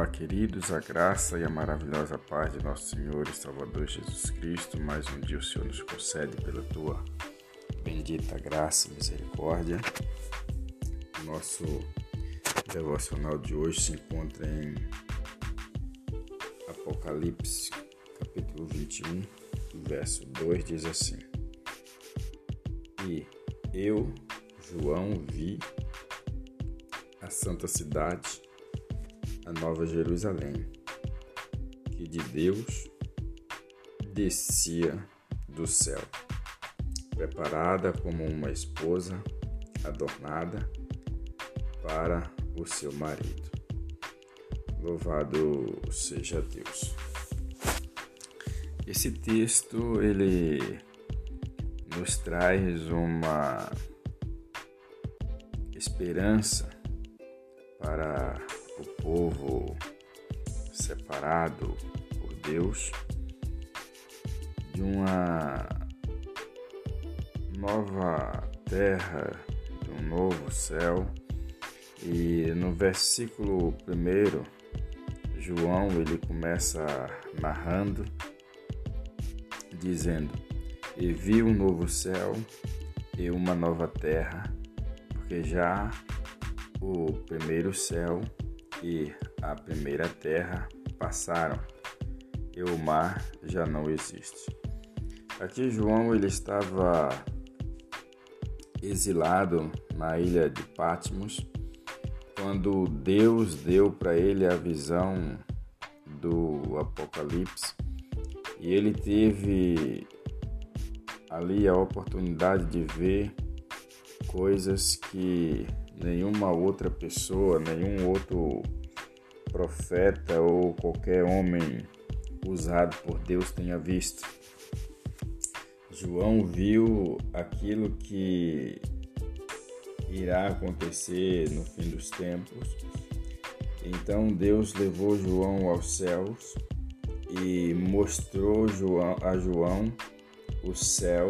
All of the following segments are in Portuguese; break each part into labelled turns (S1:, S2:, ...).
S1: Olá, queridos, a graça e a maravilhosa paz de nosso Senhor e Salvador Jesus Cristo. Mais um dia o Senhor nos concede pela tua bendita graça e misericórdia. Nosso devocional de hoje se encontra em Apocalipse, capítulo 21, verso 2 diz assim: E eu, João, vi a santa cidade a Nova Jerusalém, que de Deus descia do céu, preparada como uma esposa adornada para o seu marido. Louvado seja Deus. Esse texto ele nos traz uma esperança para o povo separado por Deus de uma nova terra, de um novo céu. E no versículo 1, João ele começa narrando, dizendo: E vi um novo céu e uma nova terra, porque já o primeiro céu e a primeira terra passaram e o mar já não existe. Aqui João ele estava exilado na ilha de Patmos quando Deus deu para ele a visão do Apocalipse e ele teve ali a oportunidade de ver coisas que nenhuma outra pessoa, nenhum outro profeta ou qualquer homem usado por Deus tenha visto. João viu aquilo que irá acontecer no fim dos tempos. Então Deus levou João aos céus e mostrou a João o céu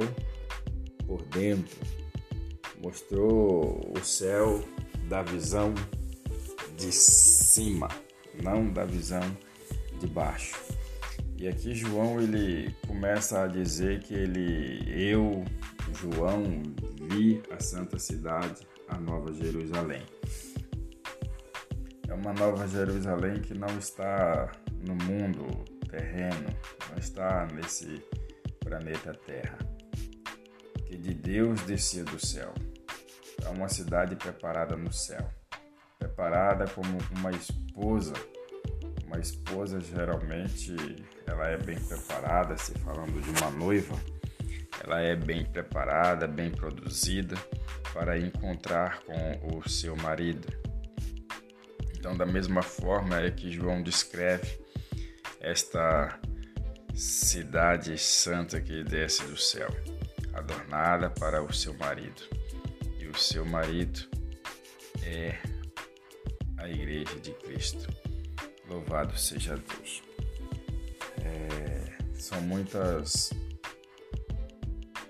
S1: por dentro mostrou o céu da visão de cima, não da visão de baixo. E aqui João ele começa a dizer que ele, eu, João, vi a santa cidade, a Nova Jerusalém. É uma Nova Jerusalém que não está no mundo terreno, não está nesse planeta Terra, que de Deus descia do céu a uma cidade preparada no céu, preparada como uma esposa. Uma esposa geralmente ela é bem preparada, se falando de uma noiva, ela é bem preparada, bem produzida para encontrar com o seu marido. Então, da mesma forma é que João descreve esta cidade santa que desce do céu, adornada para o seu marido o seu marido é a Igreja de Cristo. Louvado seja Deus. É, são muitas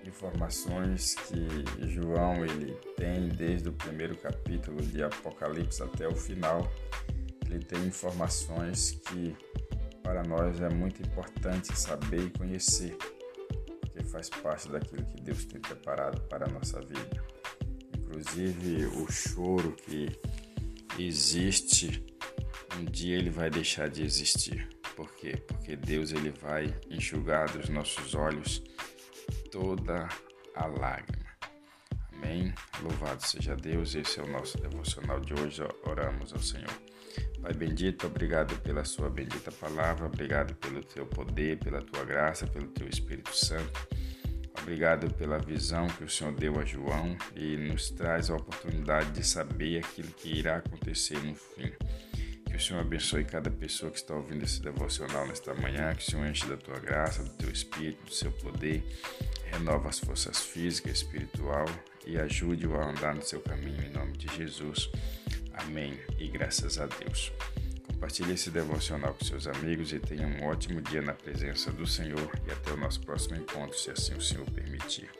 S1: informações que João ele tem desde o primeiro capítulo de Apocalipse até o final. Ele tem informações que para nós é muito importante saber e conhecer, porque faz parte daquilo que Deus tem preparado para a nossa vida inclusive o choro que existe, um dia ele vai deixar de existir. Por quê? Porque Deus ele vai enxugar dos nossos olhos toda a lágrima. Amém? Louvado seja Deus. Esse é o nosso devocional de hoje. Oramos ao Senhor. Pai bendito, obrigado pela sua bendita palavra, obrigado pelo teu poder, pela tua graça, pelo teu Espírito Santo. Obrigado pela visão que o Senhor deu a João e nos traz a oportunidade de saber aquilo que irá acontecer no fim. Que o Senhor abençoe cada pessoa que está ouvindo esse devocional nesta manhã, que o Senhor enche da tua graça, do teu espírito, do seu poder, renova as forças físicas, espiritual e ajude-o a andar no seu caminho em nome de Jesus. Amém. E graças a Deus. Compartilhe esse devocional com seus amigos e tenha um ótimo dia na presença do Senhor e até o nosso próximo encontro, se assim o Senhor permitir.